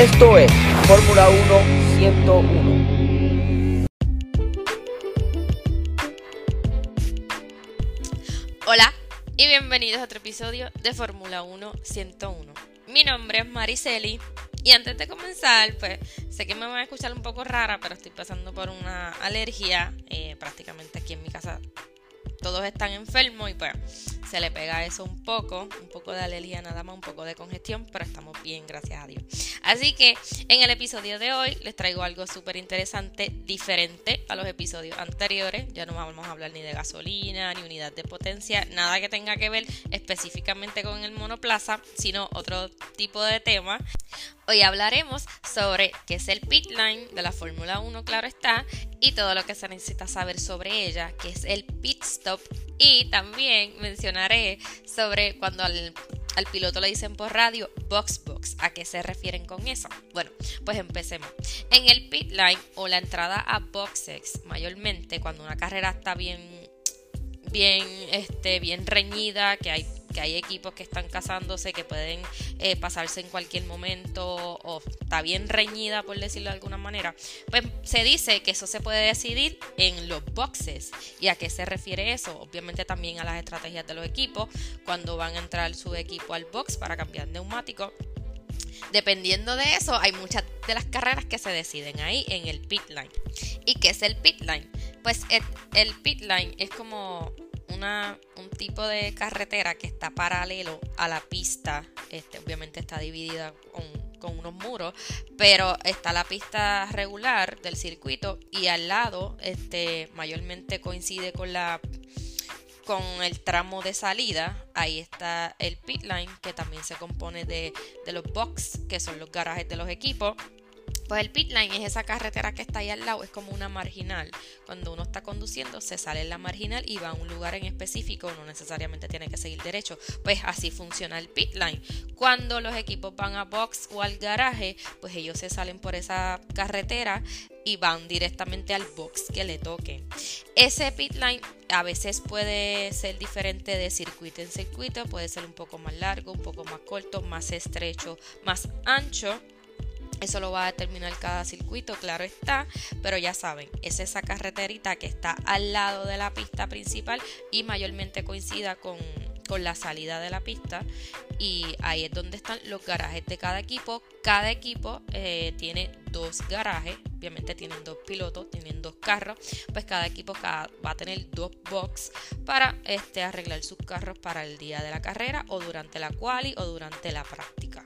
Esto es Fórmula 1 101. Hola y bienvenidos a otro episodio de Fórmula 1 101. Mi nombre es Mariceli y antes de comenzar, pues sé que me van a escuchar un poco rara, pero estoy pasando por una alergia. Eh, prácticamente aquí en mi casa todos están enfermos y pues se le pega eso un poco, un poco de alergia nada más, un poco de congestión, pero estamos bien, gracias a Dios. Así que en el episodio de hoy les traigo algo súper interesante, diferente a los episodios anteriores. Ya no vamos a hablar ni de gasolina, ni unidad de potencia, nada que tenga que ver específicamente con el monoplaza, sino otro tipo de tema. Hoy hablaremos sobre qué es el pit line de la Fórmula 1, claro está, y todo lo que se necesita saber sobre ella, que es el pit stop y también mencionaré sobre cuando al, piloto le dicen por radio box box. ¿A qué se refieren con eso? Bueno, pues empecemos. En el pit line o la entrada a boxes, mayormente cuando una carrera está bien, bien, este, bien reñida, que hay que hay equipos que están casándose, que pueden eh, pasarse en cualquier momento o está bien reñida, por decirlo de alguna manera, pues se dice que eso se puede decidir en los boxes. ¿Y a qué se refiere eso? Obviamente también a las estrategias de los equipos, cuando van a entrar su equipo al box para cambiar neumático. Dependiendo de eso, hay muchas de las carreras que se deciden ahí en el pit line. ¿Y qué es el pit line? Pues el, el pit line es como un tipo de carretera que está paralelo a la pista. Este, obviamente está dividida con, con unos muros, pero está la pista regular del circuito y al lado este, mayormente coincide con la con el tramo de salida, ahí está el pit line, que también se compone de, de los box, que son los garajes de los equipos, pues el pit line es esa carretera que está ahí al lado, es como una marginal. Cuando uno está conduciendo, se sale en la marginal y va a un lugar en específico, no necesariamente tiene que seguir derecho. Pues así funciona el pit line. Cuando los equipos van a box o al garaje, pues ellos se salen por esa carretera y van directamente al box que le toque. Ese pit line a veces puede ser diferente de circuito en circuito, puede ser un poco más largo, un poco más corto, más estrecho, más ancho. Eso lo va a determinar cada circuito, claro está, pero ya saben, es esa carreterita que está al lado de la pista principal y mayormente coincida con, la salida de la pista y ahí es donde están los garajes de cada equipo. Cada equipo eh, tiene dos garajes, obviamente tienen dos pilotos, tienen dos carros, pues cada equipo va a tener dos box para este, arreglar sus carros para el día de la carrera o durante la quali o durante la práctica.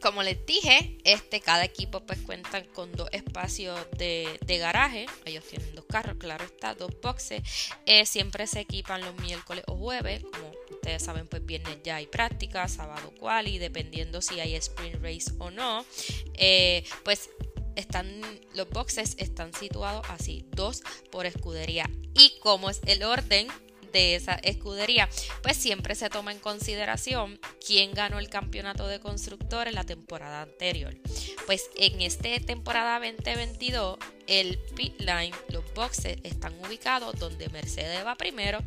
Como les dije, este, cada equipo pues cuentan con dos espacios de, garaje. Ellos tienen dos carros, claro está, dos boxes. Eh, siempre se equipan los miércoles o jueves. Como ustedes saben, pues viernes ya hay práctica, sábado cual y dependiendo si hay sprint race o no. Eh, pues están los boxes están situados así, dos por escudería. Y como es el orden de esa escudería, pues siempre se toma en consideración quién ganó el campeonato de constructores la temporada anterior. Pues en esta temporada 2022, el pit line, los boxes están ubicados donde Mercedes va primero,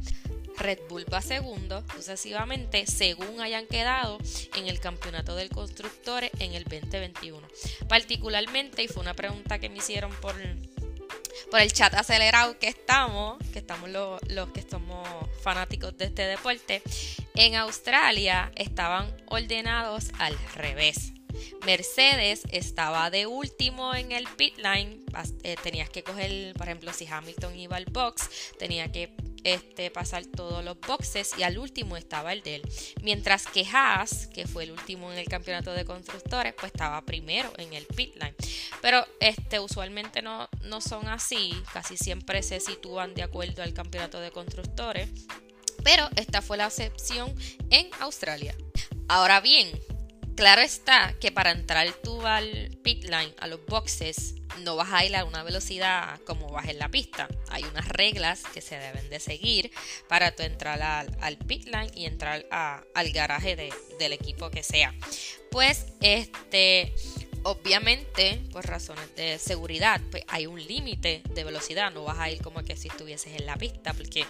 Red Bull va segundo, sucesivamente, según hayan quedado en el campeonato del constructores en el 2021. Particularmente, y fue una pregunta que me hicieron por por el chat acelerado que estamos, que estamos los, que somos fanáticos de este deporte, en Australia estaban ordenados al revés. Mercedes estaba de último en el pit line. Eh, tenías que coger, por ejemplo, si Hamilton iba al box, tenía que este, pasar todos los boxes y al último estaba el de él. Mientras que Haas, que fue el último en el campeonato de constructores, pues estaba primero en el pit line. Pero este, usualmente no, no son así, casi siempre se sitúan de acuerdo al campeonato de constructores. Pero esta fue la excepción en Australia. Ahora bien, claro está que para entrar tú al pit line, a los boxes, no vas a ir a una velocidad como vas en la pista. Hay unas reglas que se deben de seguir para tú entrar al, pit line y entrar al garaje del equipo que sea. Pues este obviamente por razones de seguridad pues hay un límite de velocidad no vas a ir como que si estuvieses en la pista porque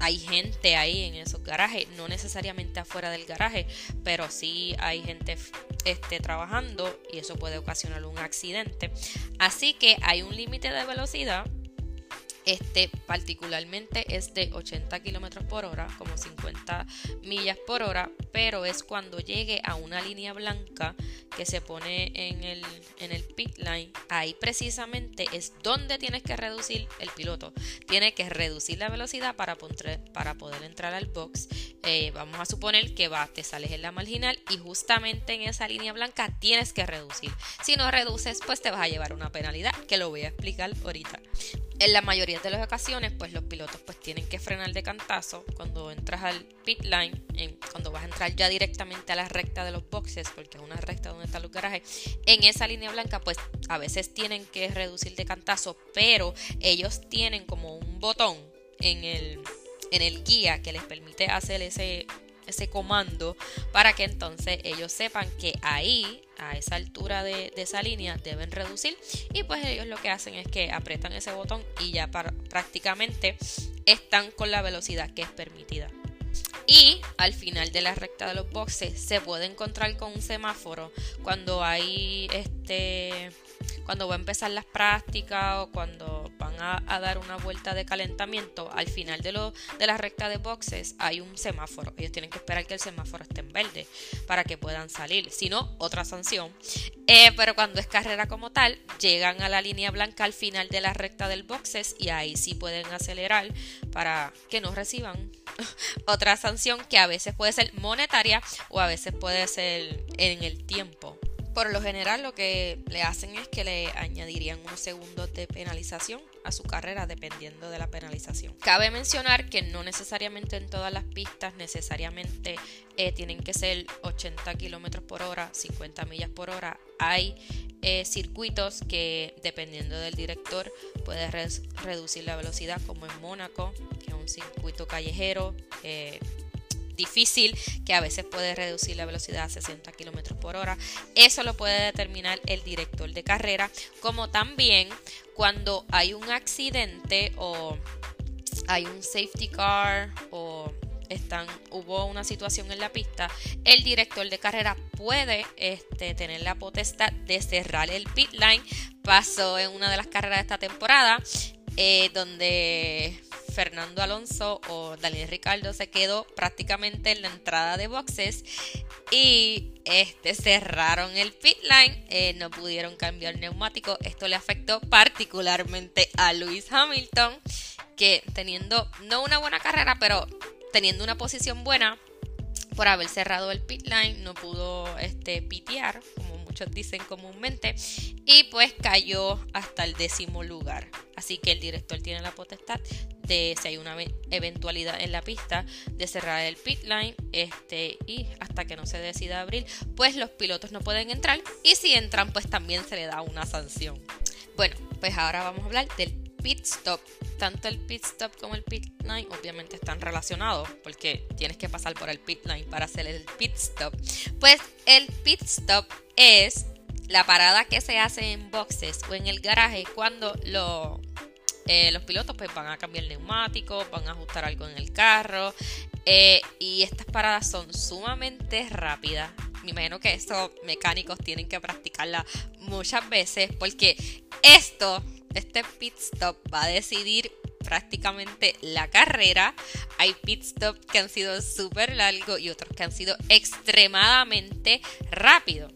hay gente ahí en esos garajes, no necesariamente afuera del garaje, pero sí hay gente este, trabajando y eso puede ocasionar un accidente. Así que hay un límite de velocidad este particularmente es de 80 kilómetros por hora, como 50 millas por hora, pero es cuando llegue a una línea blanca que se pone en el, en el pit line. Ahí precisamente es donde tienes que reducir el piloto. Tiene que reducir la velocidad para, para poder entrar al box. Eh, vamos a suponer que va, te sales en la marginal y justamente en esa línea blanca tienes que reducir. Si no reduces, pues te vas a llevar una penalidad, que lo voy a explicar ahorita en la mayoría de las ocasiones, pues los pilotos pues tienen que frenar de cantazo cuando entras al pit line, cuando vas a entrar ya directamente a la recta de los boxes, porque es una recta donde están los garajes, en esa línea blanca pues a veces tienen que reducir de cantazo, pero ellos tienen como un botón en el, en el guía que les permite hacer ese ese comando para que entonces ellos sepan que ahí, a esa altura de, esa línea, deben reducir. Y pues ellos lo que hacen es que apretan ese botón y ya prácticamente están con la velocidad que es permitida. Y al final de la recta de los boxes se puede encontrar con un semáforo cuando hay este cuando va a empezar las prácticas o cuando a, dar una vuelta de calentamiento, al final de, lo, de la recta de boxes hay un semáforo. Ellos tienen que esperar que el semáforo esté en verde para que puedan salir. Si no, otra sanción. Eh, pero cuando es carrera como tal, llegan a la línea blanca al final de la recta del boxes y ahí sí pueden acelerar para que no reciban otra sanción que a veces puede ser monetaria o a veces puede ser en el tiempo. Por lo general lo que le hacen es que le añadirían unos segundos de penalización a su carrera dependiendo de la penalización. Cabe mencionar que no necesariamente en todas las pistas necesariamente eh, tienen que ser 80 kilómetros por hora, 50 millas por hora. Hay eh, circuitos que dependiendo del director puede reducir la velocidad como en Mónaco, que es un circuito callejero. Eh, difícil que a veces puede reducir la velocidad a 60 km por hora. Eso lo puede determinar el director de carrera, como también cuando hay un accidente o hay un safety car o están, hubo una situación en la pista, el director de carrera puede este, tener la potestad de cerrar el pit line. Pasó en una de las carreras de esta temporada, eh, donde Fernando Alonso o Daniel Ricardo se quedó prácticamente en la entrada de boxes y este, cerraron el pit line, eh, no pudieron cambiar el neumático. Esto le afectó particularmente a Lewis Hamilton, que teniendo no una buena carrera, pero teniendo una posición buena por haber cerrado el pit line, no pudo este, pitear, muchos dicen comúnmente, y pues cayó hasta el décimo lugar. Así que el director tiene la potestad de si hay una eventualidad en la pista de cerrar el pit line este y hasta que no se decida abrir pues los pilotos no pueden entrar y si entran pues también se le da una sanción bueno pues ahora vamos a hablar del pit stop tanto el pit stop como el pit line obviamente están relacionados porque tienes que pasar por el pit line para hacer el pit stop pues el pit stop es la parada que se hace en boxes o en el garaje cuando lo eh, los pilotos pues van a cambiar el neumático, van a ajustar algo en el carro eh, y estas paradas son sumamente rápidas. Me imagino que estos mecánicos tienen que practicarla muchas veces porque esto, este pit stop va a decidir prácticamente la carrera. Hay pit stops que han sido súper largos y otros que han sido extremadamente rápidos.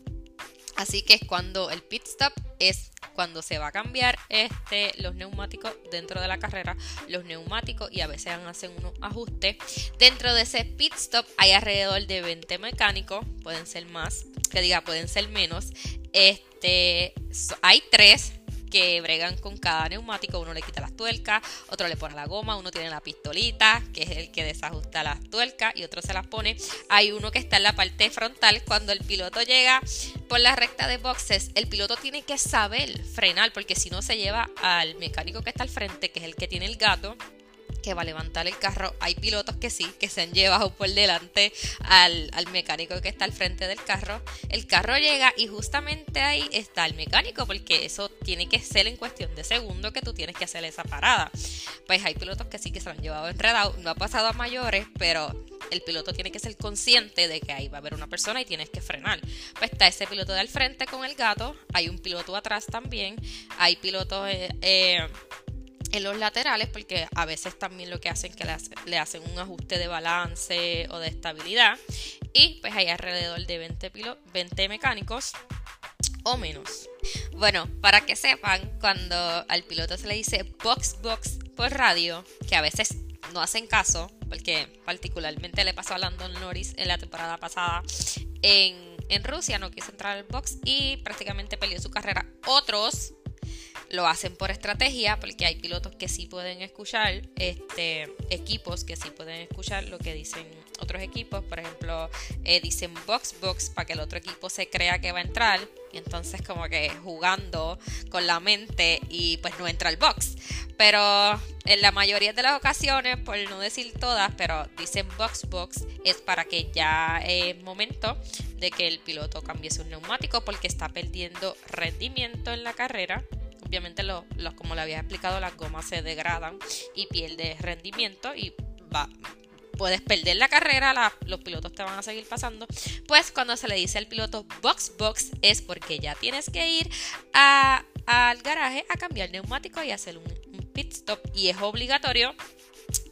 Así que es cuando el pit stop es cuando se va a cambiar este, los neumáticos dentro de la carrera, los neumáticos y a veces hacen unos ajustes. Dentro de ese pit stop hay alrededor de 20 mecánicos, pueden ser más, que diga, pueden ser menos. Este, hay tres que bregan con cada neumático. Uno le quita las tuercas, otro le pone la goma, uno tiene la pistolita, que es el que desajusta las tuercas, y otro se las pone. Hay uno que está en la parte frontal. Cuando el piloto llega por la recta de boxes, el piloto tiene que saber frenar, porque si no se lleva al mecánico que está al frente, que es el que tiene el gato que va a levantar el carro. Hay pilotos que sí, que se han llevado por delante al, mecánico que está al frente del carro. El carro llega y justamente ahí está el mecánico, porque eso tiene que ser en cuestión de segundos que tú tienes que hacer esa parada. Pues hay pilotos que sí que se han llevado enredado. No ha pasado a mayores, pero el piloto tiene que ser consciente de que ahí va a haber una persona y tienes que frenar. Pues está ese piloto de al frente con el gato, hay un piloto atrás también, hay pilotos... Eh, eh, en los laterales porque a veces también lo que hacen que le, hacen un ajuste de balance o de estabilidad y pues hay alrededor de 20, 20 mecánicos o menos. Bueno, para que sepan, cuando al piloto se le dice box box por radio, que a veces no hacen caso, porque particularmente le pasó a Landon Norris en la temporada pasada en, en Rusia, no quiso entrar al box y prácticamente perdió su carrera. Otros lo hacen por estrategia, porque hay pilotos que sí pueden escuchar, este, equipos que sí pueden escuchar lo que dicen otros equipos. Por ejemplo, eh, dicen box box para que el otro equipo se crea que va a entrar. Y entonces como que jugando con la mente y pues no entra al box. Pero en la mayoría de las ocasiones, por no decir todas, pero dicen box box es para que ya es momento de que el piloto cambie su neumático porque está perdiendo rendimiento en la carrera obviamente lo, como le había explicado, las gomas se degradan y pierde rendimiento y va, puedes perder la carrera, los pilotos te van a seguir pasando. Pues cuando se le dice al piloto box box es porque ya tienes que ir al garaje a cambiar neumático y hacer un, pit stop y es obligatorio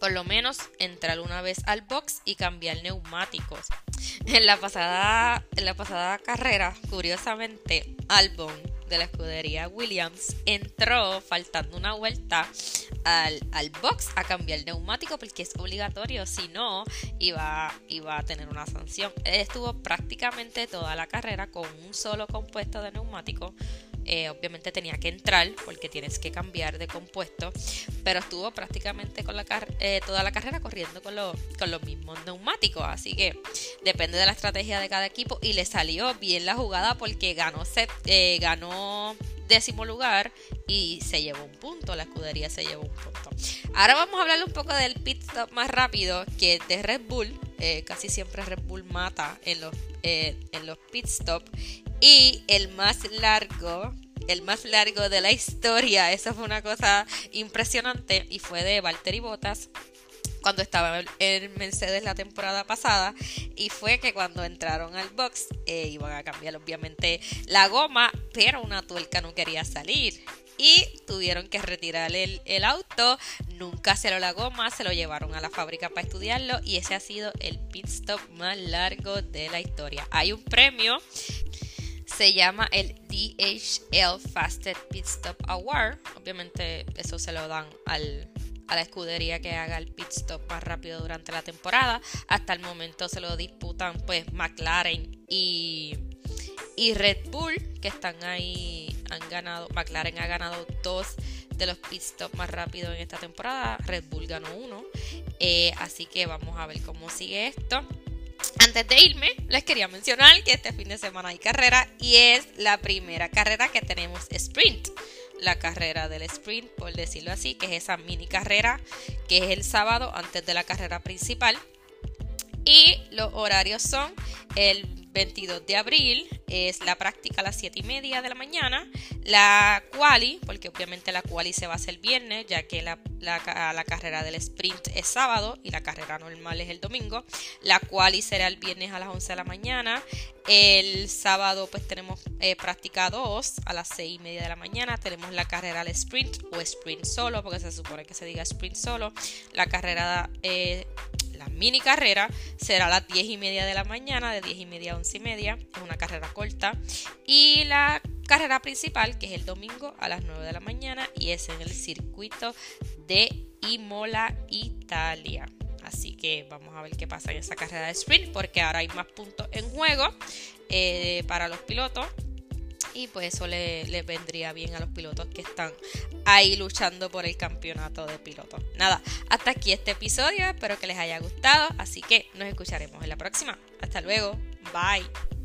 por lo menos entrar una vez al box y cambiar neumáticos. En la pasada, en la pasada carrera, curiosamente, Albon de la escudería Williams entró faltando una vuelta al, box a cambiar el neumático porque es obligatorio, si no iba, iba a tener una sanción. estuvo prácticamente toda la carrera con un solo compuesto de neumático eh, obviamente tenía que entrar porque tienes que cambiar de compuesto, pero estuvo prácticamente con la eh, toda la carrera corriendo con, con los mismos neumáticos, así que depende de la estrategia de cada equipo y le salió bien la jugada porque ganó, eh, ganó décimo lugar y se llevó un punto, la escudería se llevó un punto. Ahora vamos a hablar un poco del pit stop más rápido que de Red Bull. casi siempre Red Bull mata en los, en los pit y el más largo, el más largo de la historia, eso fue una cosa impresionante y fue de Valtteri Bottas cuando estaba en Mercedes la temporada pasada y fue que cuando entraron al box eh, iban a cambiar obviamente la goma pero una tuerca no quería salir y tuvieron que retirar el, el, auto. Nunca se lo la goma, se lo llevaron a la fábrica para estudiarlo y ese ha sido el pit stop más largo de la historia. Hay un premio se llama el DHL Fasted Pit Stop Award. Obviamente eso se lo dan al, a la escudería que haga el pit stop más rápido durante la temporada. Hasta el momento se lo disputan pues McLaren y, y Red Bull que están ahí. Han ganado, McLaren ha ganado dos de los pit stops más rápidos en esta temporada. Red Bull ganó uno. Eh, así que vamos a ver cómo sigue esto. Antes de irme, les quería mencionar que este fin de semana hay carrera y es la primera carrera que tenemos sprint. La carrera del sprint, por decirlo así, que es esa mini carrera que es el sábado antes de la carrera principal. Y los horarios son el 22 de abril es la práctica a las 7 y media de la mañana. La quali, porque obviamente la quali se va a hacer viernes, ya que la, la, carrera del sprint es sábado y la carrera normal es el domingo. La quali será el viernes a las 11 de la mañana. El sábado pues tenemos eh, práctica 2 a las 6 y media de la mañana. Tenemos la carrera al sprint o sprint solo, porque se supone que se diga sprint solo. La carrera eh, la mini carrera será a las 10 y media de la mañana, de 10 y media a 11 y media. Es una carrera corta. Y la carrera principal, que es el domingo a las 9 de la mañana, y es en el circuito de Imola, Italia. Así que vamos a ver qué pasa en esa carrera de sprint, porque ahora hay más puntos en juego eh, para los pilotos y pues eso le, vendría bien a los pilotos que están ahí luchando por el campeonato de pilotos. Nada, hasta aquí este episodio, espero que les haya gustado, así que nos escucharemos en la próxima. Hasta luego, bye.